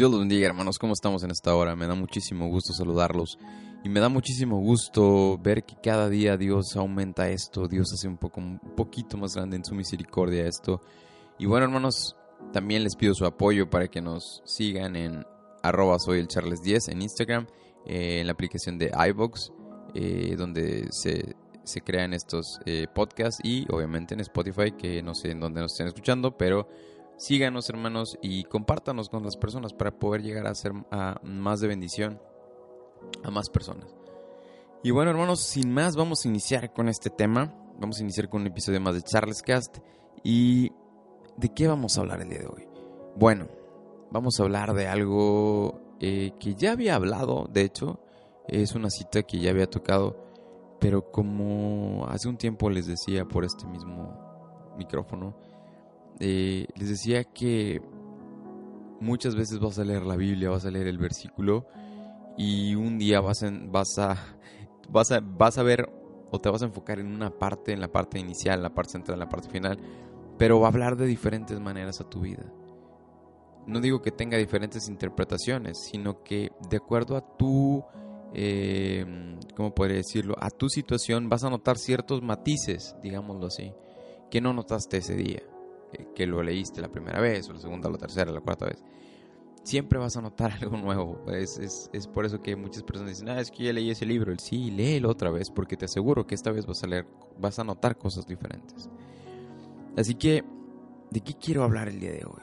Dios los bendiga, hermanos. ¿Cómo estamos en esta hora? Me da muchísimo gusto saludarlos. Y me da muchísimo gusto ver que cada día Dios aumenta esto. Dios hace un, poco, un poquito más grande en su misericordia esto. Y bueno, hermanos, también les pido su apoyo para que nos sigan en arroba soy el Charles 10 en Instagram, eh, en la aplicación de iVox, eh, donde se, se, crean estos eh, podcasts y obviamente en Spotify, que no sé en dónde nos estén escuchando, pero síganos hermanos y compártanos con las personas para poder llegar a ser a más de bendición a más personas. Y bueno hermanos, sin más vamos a iniciar con este tema. Vamos a iniciar con un episodio más de Charles Cast. ¿Y de qué vamos a hablar el día de hoy? Bueno, vamos a hablar de algo eh, que ya había hablado, de hecho, es una cita que ya había tocado, pero como hace un tiempo les decía por este mismo micrófono, eh, les decía que muchas veces vas a leer la Biblia, vas a leer el versículo y un día vas, vas, a, vas, a, vas a ver o te vas a enfocar en una parte, en la parte inicial, en la parte central, en la parte final, pero va a hablar de diferentes maneras a tu vida. No digo que tenga diferentes interpretaciones, sino que de acuerdo a tu, eh, ¿cómo podría decirlo? A tu situación vas a notar ciertos matices, digámoslo así, que no notaste ese día. Eh, que lo leíste la primera vez, o la segunda, o la tercera, o la cuarta vez, siempre vas a notar algo nuevo. Es, es, es, por eso que muchas personas dicen, ah, es que ya leí ese libro. Sí, léelo otra vez, porque te aseguro que esta vez vas a leer, vas a notar cosas diferentes. Así que, ¿de qué quiero hablar el día de hoy?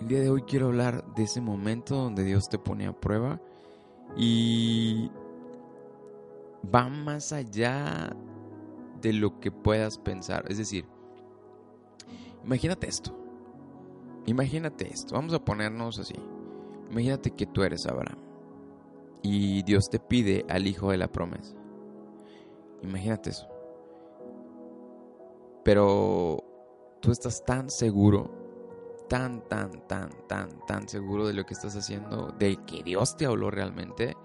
El día de hoy quiero hablar de ese momento donde Dios te pone a prueba y va más allá de lo que puedas pensar. Es decir, Imagínate esto. Imagínate esto. Vamos a ponernos así. Imagínate que tú eres Abraham y Dios te pide al hijo de la promesa. Imagínate eso. Pero tú estás tan seguro, tan, tan, tan, tan, tan seguro de lo que estás haciendo, de que Dios te habló realmente,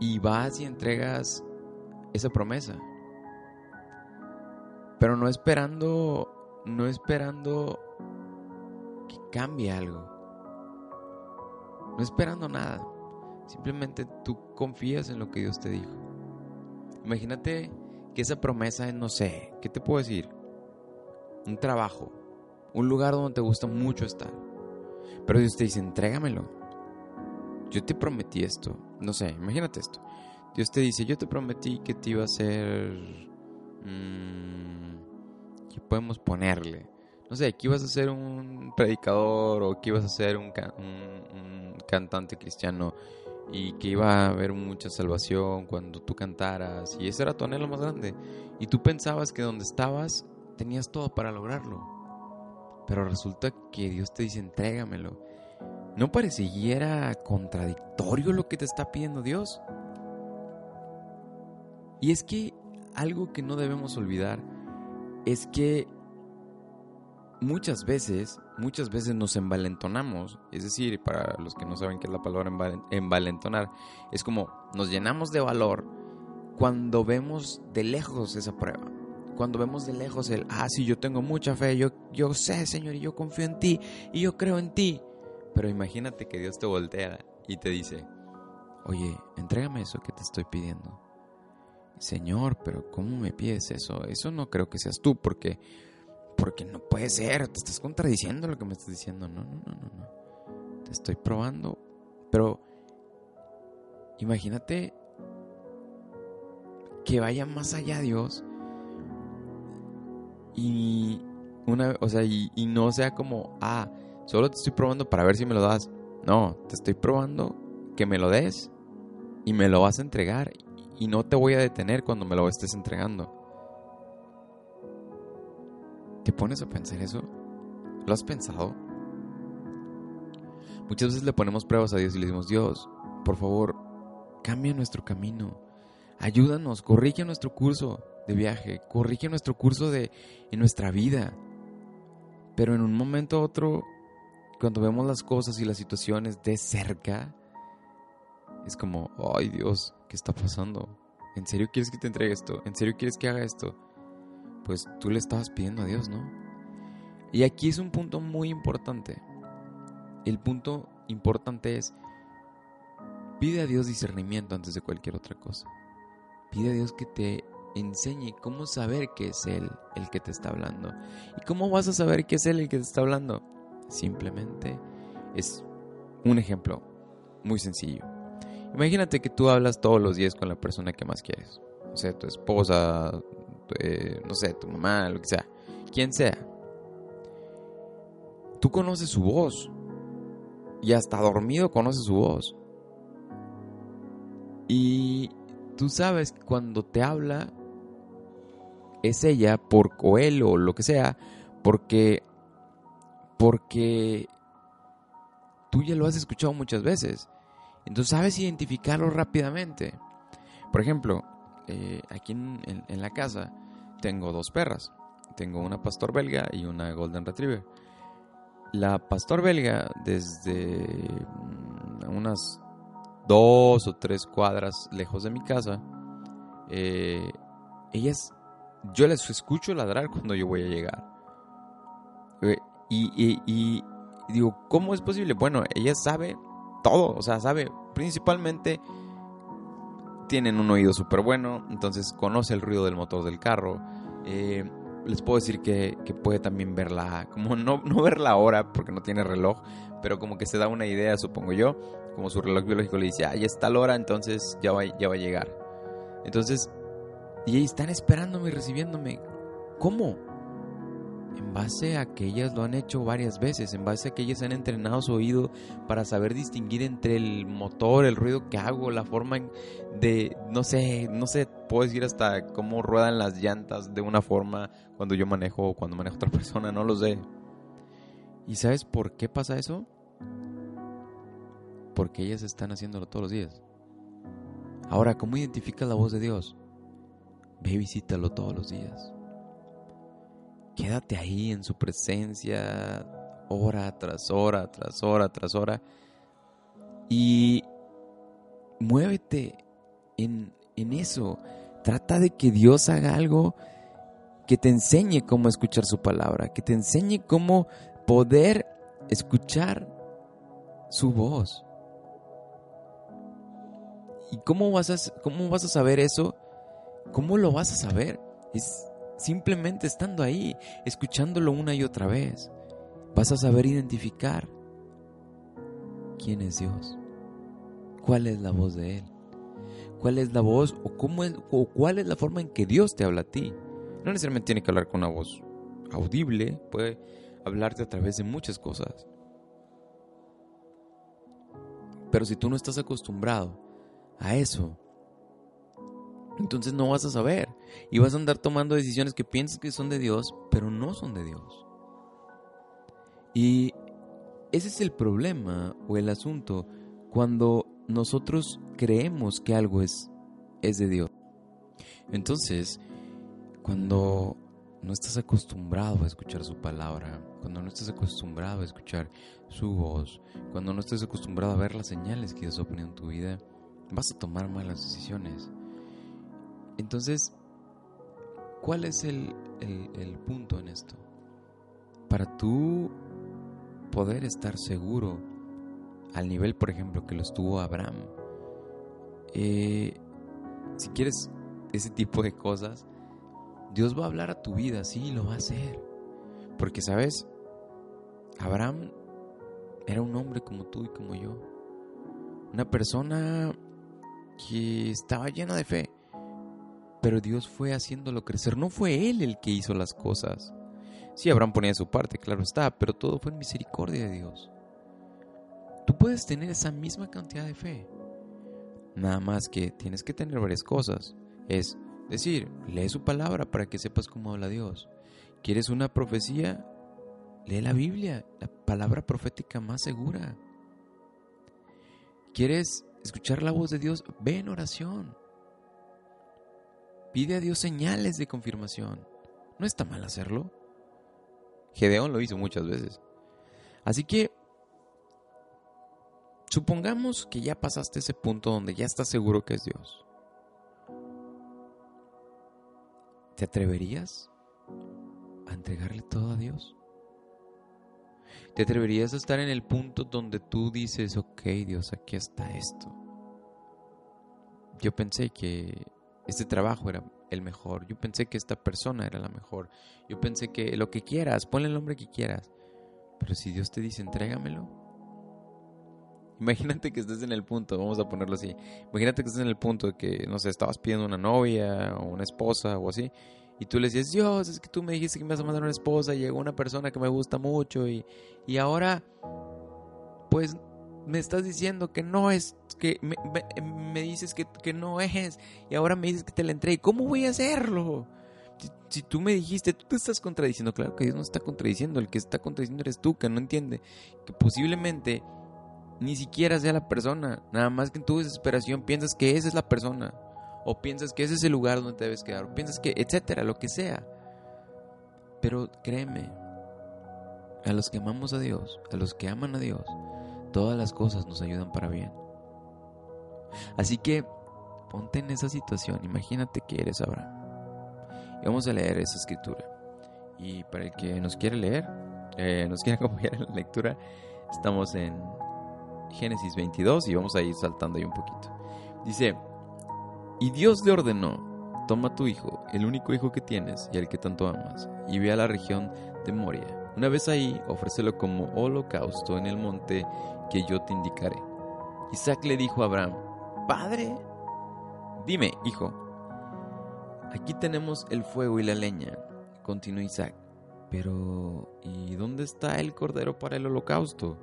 y vas y entregas esa promesa. Pero no esperando no esperando que cambie algo. No esperando nada. Simplemente tú confías en lo que Dios te dijo. Imagínate que esa promesa es, no sé, ¿qué te puedo decir? Un trabajo, un lugar donde te gusta mucho estar. Pero Dios te dice, entrégamelo. Yo te prometí esto. No sé, imagínate esto. Dios te dice, yo te prometí que te iba a hacer... Mmm, podemos ponerle? No sé, que ibas a ser un predicador o que ibas a ser un, cantante cristiano y que iba a haber mucha salvación cuando tú cantaras y ese era tu anhelo más grande y tú pensabas que donde estabas tenías todo para lograrlo pero resulta que Dios te dice entrégamelo ¿no pareciera contradictorio lo que te está pidiendo Dios? y es que algo que no debemos olvidar es que muchas veces, muchas veces nos envalentonamos, es decir, para los que no saben qué es la palabra envalentonar, es como nos llenamos de valor cuando vemos de lejos esa prueba. Cuando vemos de lejos el, ah, sí, yo tengo mucha fe, yo, yo sé, Señor, y yo confío en ti, y yo creo en ti. Pero imagínate que Dios te voltea y te dice, oye, entrégame eso que te estoy pidiendo. Señor, pero ¿cómo me pides eso? Eso no creo que seas tú, porque, porque no puede ser, te estás contradiciendo lo que me estás diciendo. No, no, no, no, no. Te estoy probando. Pero imagínate que vaya más allá Dios y una, o sea, y, y no sea como, ah, solo te estoy probando para ver si me lo das. No, te estoy probando que me lo des y me lo vas a entregar y no te voy a detener cuando me lo estés entregando. ¿Te pones a pensar eso? ¿Lo has pensado? Muchas veces le ponemos pruebas a Dios y le decimos, Dios, por favor, cambia nuestro camino. Ayúdanos, corrige nuestro curso de viaje, corrige nuestro curso de en nuestra vida. Pero en un momento a otro, cuando vemos las cosas y las situaciones de cerca, es como, ay Dios, ¿qué está pasando? ¿En serio quieres que te entregue esto? ¿En serio quieres que haga esto? Pues tú le estabas pidiendo a Dios, ¿no? Y aquí es un punto muy importante. El punto importante es, pide a Dios discernimiento antes de cualquier otra cosa. Pide a Dios que te enseñe cómo saber que es Él el que te está hablando. ¿Y cómo vas a saber que es Él el que te está hablando? Simplemente es un ejemplo muy sencillo. Imagínate que tú hablas todos los días con la persona que más quieres. O sea, tu esposa, eh, no sé, tu mamá, lo que sea. Quien sea. Tú conoces su voz. Y hasta dormido conoces su voz. Y tú sabes cuando te habla es ella por coel o lo que sea, porque porque tú ya lo has escuchado muchas veces. Entonces sabes identificarlo rápidamente. Por ejemplo, eh, aquí en, la casa tengo dos perras. Tengo una pastor belga y una golden retriever. La pastor belga desde mm, unas dos o tres cuadras lejos de mi casa, eh, ellas, yo les escucho ladrar cuando yo voy a llegar. Eh, y, digo, ¿cómo es posible? Bueno, ella sabe todo, o sea, sabe principalmente tienen un oído súper bueno, entonces conoce el ruido del motor del carro. Eh, les puedo decir que, puede también verla, como no, no ver la hora porque no tiene reloj, pero como que se da una idea, supongo yo, como su reloj biológico le dice, ah, ya está la hora, entonces ya va, ya va a llegar. Entonces, y están esperándome y recibiéndome. ¿Cómo? En base a que ellas lo han hecho varias veces, en base a que ellas han entrenado su oído para saber distinguir entre el motor, el ruido que hago, la forma de, no sé, no sé, puedo decir hasta cómo ruedan las llantas de una forma cuando yo manejo o cuando manejo otra persona, no lo sé. ¿Y sabes por qué pasa eso? Porque ellas están haciéndolo todos los días. Ahora, ¿cómo identificas la voz de Dios? Ve y todos los días. Quédate ahí en su presencia, hora tras hora, tras hora, tras hora. Y muévete en, en eso. Trata de que Dios haga algo que te enseñe cómo escuchar su palabra, que te enseñe cómo poder escuchar su voz. ¿Y cómo vas a, cómo vas a saber eso? ¿Cómo lo vas a saber? Es simplemente estando ahí, escuchándolo una y otra vez, vas a saber identificar quién es Dios, cuál es la voz de Él, cuál es la voz o, cómo es, o cuál es la forma en que Dios te habla a ti. No necesariamente tiene que hablar con una voz audible, puede hablarte a través de muchas cosas. Pero si tú no estás acostumbrado a eso, entonces no vas a saber. Y vas a andar tomando decisiones que piensas que son de Dios, pero no son de Dios. Y ese es el problema o el asunto cuando nosotros creemos que algo es, es de Dios. Entonces, cuando no estás acostumbrado a escuchar su palabra, cuando no estás acostumbrado a escuchar su voz, cuando no estás acostumbrado a ver las señales que Dios ha ponido en tu vida, vas a tomar malas decisiones. Entonces, ¿cuál es el, punto en esto? Para tú poder estar seguro al nivel, por ejemplo, que lo estuvo Abraham, eh, si quieres ese tipo de cosas, Dios va a hablar a tu vida, sí, lo va a hacer. Porque, ¿sabes? Abraham era un hombre como tú y como yo. Una persona que estaba llena de fe. Pero Dios fue haciéndolo crecer. No fue Él el que hizo las cosas. Sí, Abraham ponía su parte, claro está, pero todo fue en misericordia de Dios. Tú puedes tener esa misma cantidad de fe. Nada más que tienes que tener varias cosas. Es decir, lee su palabra para que sepas cómo habla Dios. ¿Quieres una profecía? Lee la Biblia, la palabra profética más segura. ¿Quieres escuchar la voz de Dios? Ve en oración. Pide a Dios señales de confirmación. No está mal hacerlo. Gedeón lo hizo muchas veces. Así que, supongamos que ya pasaste ese punto donde ya estás seguro que es Dios. ¿Te atreverías a entregarle todo a Dios? ¿Te atreverías a estar en el punto donde tú dices, ok Dios, aquí está esto? Yo pensé que este trabajo era el mejor, yo pensé que esta persona era la mejor, yo pensé que lo que quieras, ponle el nombre que quieras, pero si Dios te dice, entrégamelo. Imagínate que estés en el punto, vamos a ponerlo así. Imagínate que estés en el punto de que, no sé, estabas pidiendo una novia o una esposa o así. Y tú le decías, Dios, es que tú me dijiste que me vas a mandar una esposa y llegó una persona que me gusta mucho y, y ahora, pues me estás diciendo que no es, que me, me, dices que, que, no es y ahora me dices que te la entregue. ¿Cómo voy a hacerlo? Si, tú me dijiste, tú te estás contradiciendo. Claro que Dios no está contradiciendo, el que está contradiciendo eres tú, que no entiende que posiblemente ni siquiera sea la persona, nada más que en tu desesperación piensas que esa es la persona o piensas que ese es el lugar donde te debes quedar, o piensas que, etcétera, lo que sea. Pero créeme, a los que amamos a Dios, a los que aman a Dios, todas las cosas nos ayudan para bien. Así que ponte en esa situación, imagínate que eres Abraham. Y vamos a leer esa escritura. Y para el que nos quiere leer, eh, nos quiere acompañar en la lectura, estamos en Génesis 22 y vamos a ir saltando ahí un poquito. Dice, y Dios le ordenó, toma tu hijo, el único hijo que tienes y al que tanto amas, y ve a la región de Moria. Una vez ahí, ofrécelo como holocausto en el monte que yo te indicaré. Isaac le dijo a Abraham, Padre, dime, hijo, aquí tenemos el fuego y la leña, continuó Isaac, pero ¿y dónde está el cordero para el holocausto?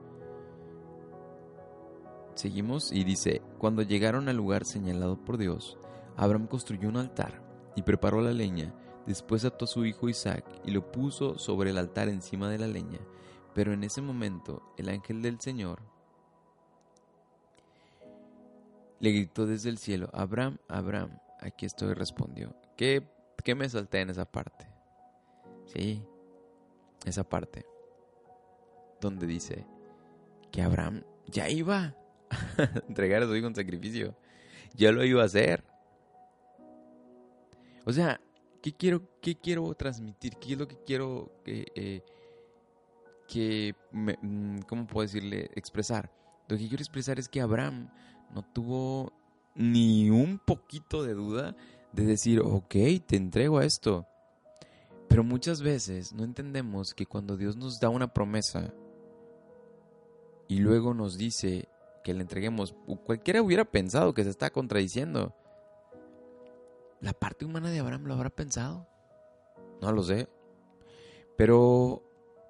Seguimos y dice, cuando llegaron al lugar señalado por Dios, Abraham construyó un altar y preparó la leña, después ató a su hijo Isaac y lo puso sobre el altar encima de la leña, pero en ese momento el ángel del Señor le gritó desde el cielo, Abraham, Abraham, aquí estoy, respondió. ¿Qué, qué me salté en esa parte? Sí, esa parte, donde dice que Abraham ya iba a entregar a su hijo en sacrificio, ya lo iba a hacer. O sea, ¿qué quiero, qué quiero transmitir? ¿Qué es lo que quiero que, eh, mm, ¿cómo puedo decirle? Expresar. Lo que quiero expresar es que Abraham no tuvo ni un poquito de duda de decir, ok, te entrego a esto. Pero muchas veces no entendemos que cuando Dios nos da una promesa y luego nos dice que le entreguemos, cualquiera hubiera pensado que se está contradiciendo. ¿La parte humana de Abraham lo habrá pensado? No lo sé. Pero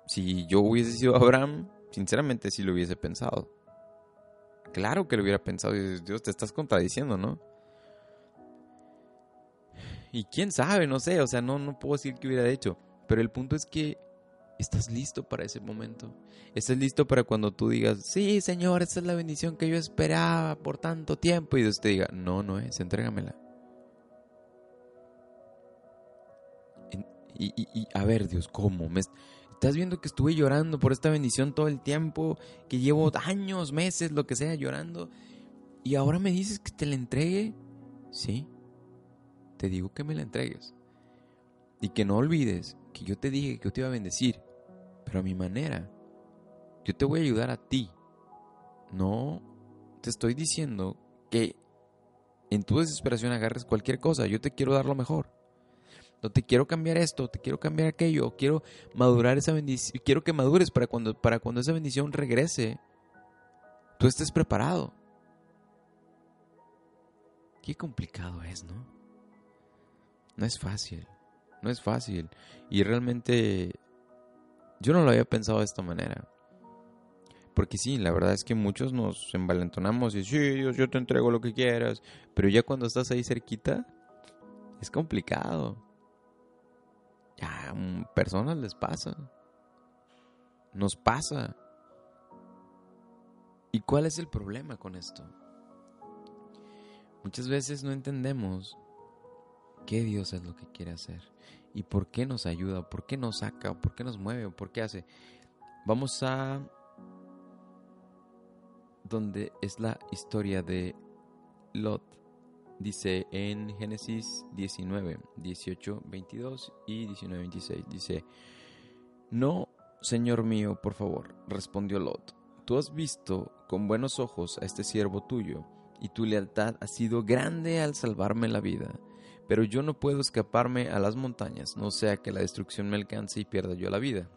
si yo hubiese sido Abraham, sinceramente sí lo hubiese pensado. Claro que lo hubiera pensado. Dios, te estás contradiciendo, ¿no? Y quién sabe, no sé, o sea, no, no puedo decir qué hubiera hecho. Pero el punto es que estás listo para ese momento. Estás listo para cuando tú digas, sí, Señor, esta es la bendición que yo esperaba por tanto tiempo. Y Dios te diga, no, no es, entrégamela. Y, a ver, Dios, ¿cómo? ¿Me estás viendo que estuve llorando por esta bendición todo el tiempo? Que llevo años, meses, lo que sea, llorando. Y ahora me dices que te la entregue. Sí, te digo que me la entregues. Y que no olvides que yo te dije que yo te iba a bendecir, pero a mi manera. Yo te voy a ayudar a ti. No te estoy diciendo que en tu desesperación agarres cualquier cosa. Yo te quiero dar lo mejor no te quiero cambiar esto, te quiero cambiar aquello, quiero madurar esa bendición, quiero que madures para cuando, para cuando esa bendición regrese, tú estés preparado. Qué complicado es, ¿no? No es fácil, no es fácil. Y realmente yo no lo había pensado de esta manera. Porque sí, la verdad es que muchos nos envalentonamos y sí, Dios, yo te entrego lo que quieras. Pero ya cuando estás ahí cerquita, es complicado. Ya, mm, personas les pasa. Nos pasa. ¿Y cuál es el problema con esto? Muchas veces no entendemos qué Dios es lo que quiere hacer y por qué nos ayuda, por qué nos saca, por qué nos mueve, por qué hace. Vamos a donde es la historia de Lot dice en Génesis 19, 18, 22 y 19, 26, dice, no señor mío, por favor, respondió Lot. Tú has visto con buenos ojos a este siervo tuyo, y tu lealtad ha sido grande al salvarme la vida. Pero yo no puedo escaparme a las montañas, no sea que la destrucción me alcance y pierda yo la vida.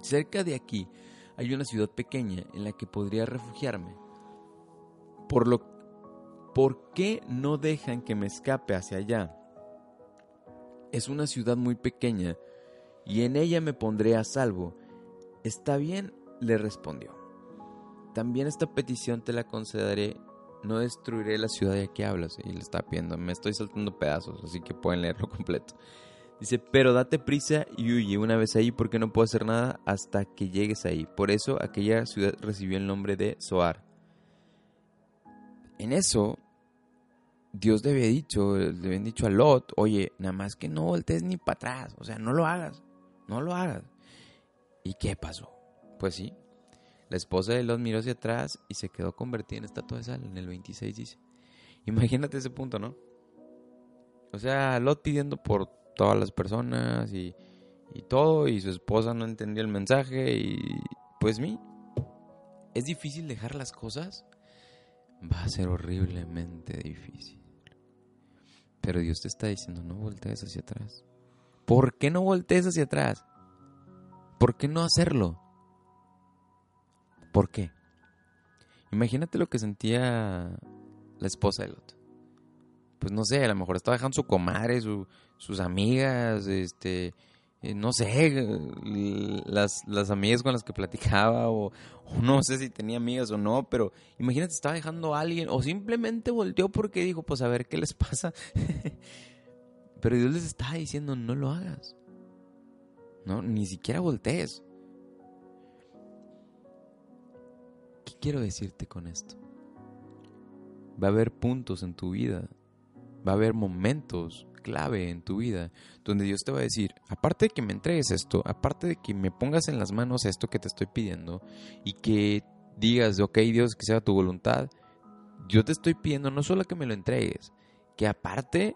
Cerca de aquí hay una ciudad pequeña en la que podría refugiarme. Por lo ¿por qué no dejan que me escape hacia allá? Es una ciudad muy pequeña y en ella me pondré a salvo. Está bien, le respondió. También esta petición te la concederé no destruiré la ciudad de que hablas. Y le está pidiendo, me estoy saltando pedazos, así que pueden leerlo completo. Dice, pero date prisa y huye una vez ahí porque no puedo hacer nada hasta que llegues ahí. Por eso aquella ciudad recibió el nombre de Zoar. En eso, Dios le había dicho, le dicho a Lot, oye, nada más que no voltees ni para atrás, o sea, no lo hagas, no lo hagas. ¿Y qué pasó? Pues sí, la esposa de Lot miró hacia atrás y se quedó convertida en estatua de sal, en el 26 dice. Imagínate ese punto, ¿no? O sea, Lot pidiendo por todas las personas y, y todo, y su esposa no entendió el mensaje, y pues mí. ¿Es difícil dejar las cosas? Va a ser horriblemente difícil. Pero Dios te está diciendo, no voltees hacia atrás. ¿Por qué no voltees hacia atrás? ¿Por qué no hacerlo? ¿Por qué? Imagínate lo que sentía la esposa de Lot. Pues no sé, a lo mejor estaba dejando su comadre, sus amigas, este, eh, no sé, las, las, amigas con las que platicaba, o, no sé si tenía amigas o no, pero imagínate, estaba dejando a alguien, o simplemente volteó porque dijo, pues a ver qué les pasa. pero Dios les estaba diciendo, no lo hagas. No, ni siquiera voltees. quiero decirte con esto? Va a haber puntos en tu vida, va a haber momentos clave en tu vida donde Dios te va a decir, aparte de que me entregues esto, aparte de que me pongas en las manos esto que te estoy pidiendo y que digas, ok Dios, que sea tu voluntad, yo te estoy pidiendo no solo que me lo entregues, que aparte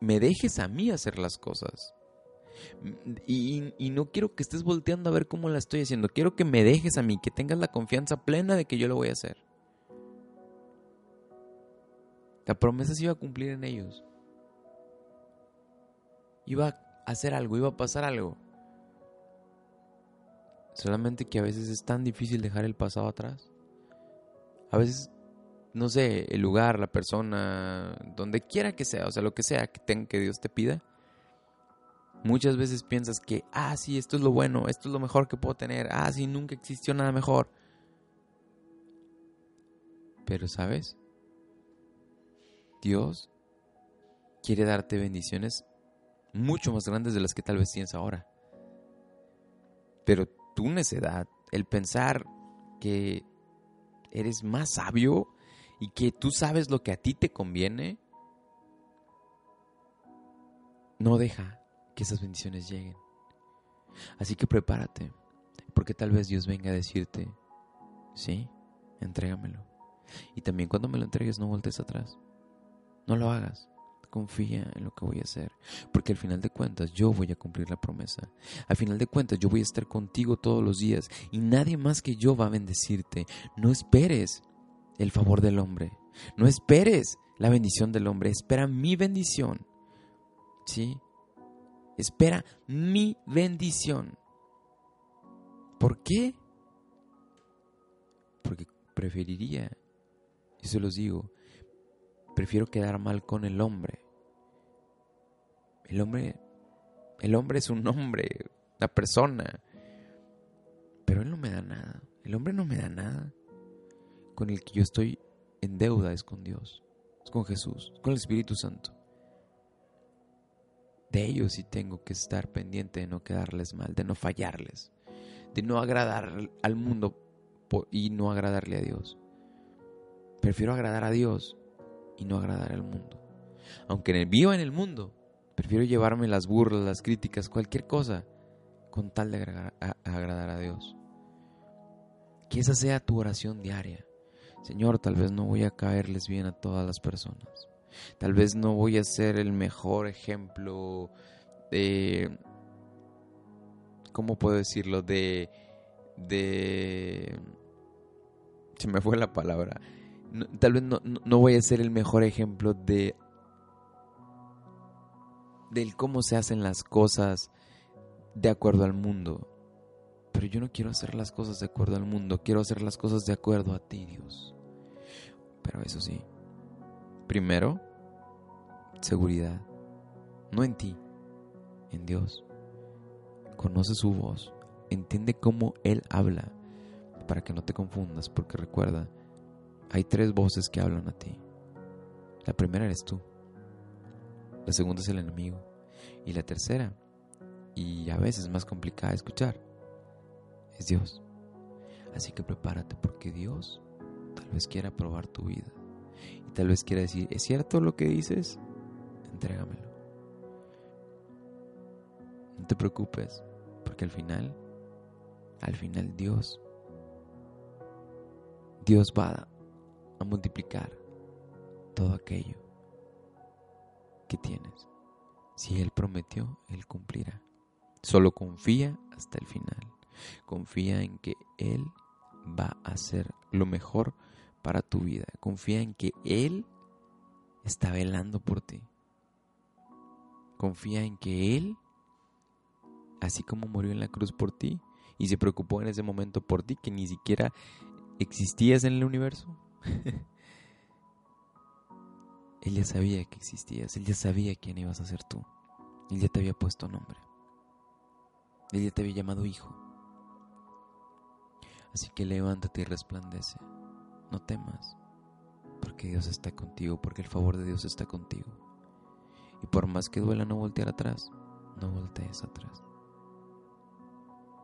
me dejes a mí hacer las cosas. Y, no quiero que estés volteando a ver cómo la estoy haciendo. Quiero que me dejes a mí, que tengas la confianza plena de que yo lo voy a hacer. La promesa se iba a cumplir en ellos. Iba a hacer algo, iba a pasar algo. Solamente que a veces es tan difícil dejar el pasado atrás. A veces, no sé, el lugar, la persona, donde quiera que sea, o sea, lo que sea que, tenga, que Dios te pida Muchas veces piensas que, ah, sí, esto es lo bueno, esto es lo mejor que puedo tener, ah, sí, nunca existió nada mejor. Pero, ¿sabes? Dios quiere darte bendiciones mucho más grandes de las que tal vez tienes ahora. Pero tu necedad, el pensar que eres más sabio y que tú sabes lo que a ti te conviene, no deja que esas bendiciones lleguen. Así que prepárate, porque tal vez Dios venga a decirte, sí, entrégamelo. Y también cuando me lo entregues no voltees atrás. No lo hagas. Confía en lo que voy a hacer, porque al final de cuentas yo voy a cumplir la promesa. Al final de cuentas yo voy a estar contigo todos los días y nadie más que yo va a bendecirte. No esperes el favor del hombre. No esperes la bendición del hombre. Espera mi bendición. ¿Sí? espera mi bendición. ¿Por qué? Porque preferiría, y se los digo, prefiero quedar mal con el hombre. El hombre, el hombre es un hombre, la persona, pero él no me da nada. El hombre no me da nada. Con el que yo estoy en deuda es con Dios, es con Jesús, con el Espíritu Santo de ellos sí tengo que estar pendiente de no quedarles mal, de no fallarles, de no agradar al mundo y no agradarle a Dios. Prefiero agradar a Dios y no agradar al mundo. Aunque viva en el mundo, prefiero llevarme las burlas, las críticas, cualquier cosa, con tal de agradar a Dios. Que esa sea tu oración diaria. Señor, tal vez no voy a caerles bien a todas las personas Tal vez no voy a ser el mejor ejemplo de ¿cómo puedo decirlo? De, de, se me fue la palabra. Tal vez no, no voy a ser el mejor ejemplo de del cómo se hacen las cosas de acuerdo al mundo. Pero yo no quiero hacer las cosas de acuerdo al mundo, quiero hacer las cosas de acuerdo a ti, Dios. Pero eso sí, primero, seguridad. No en ti, en Dios. Conoce su voz, entiende cómo Él habla, para que no te confundas, porque recuerda, hay tres voces que hablan a ti. La primera eres tú. La segunda es el enemigo. Y la tercera, y a veces más complicada de escuchar, es Dios. Así que prepárate porque Dios tal vez quiera probar tu vida. Y tal vez quiera decir, ¿es cierto lo que dices? Entrégamelo. No te preocupes, porque al final, al final Dios, Dios va a multiplicar todo aquello que tienes. Si Él prometió, Él cumplirá. Solo confía hasta el final. Confía en que Él va a hacer lo mejor para tu vida. Confía en que Él está velando por ti. Confía en que Él, así como murió en la cruz por ti y se preocupó en ese momento por ti, que ni siquiera existías en el universo, Él ya sabía que existías, Él ya sabía quién ibas a ser tú. Él ya te había puesto nombre. Él ya te había llamado hijo. Así que levántate y resplandece. No temas, porque Dios está contigo, porque el favor de Dios está contigo. Y por más que duela no voltear atrás, no voltees atrás.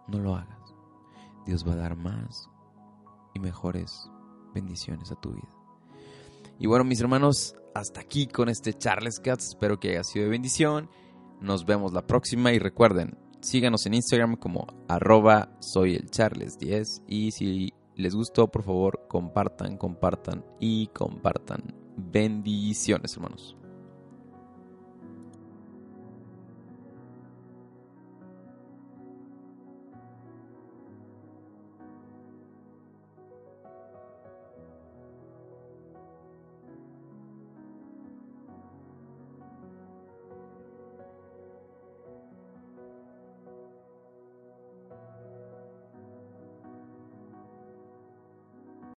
No lo hagas. Dios va a dar más y mejores bendiciones a tu vida. Y bueno, mis hermanos, hasta aquí con este Charles Cats. Espero que haya sido de bendición. Nos vemos la próxima y recuerden, síganos en Instagram como arroba soy el Charles 10 y si les gustó, por favor, compartan, compartan y compartan. Bendiciones, hermanos.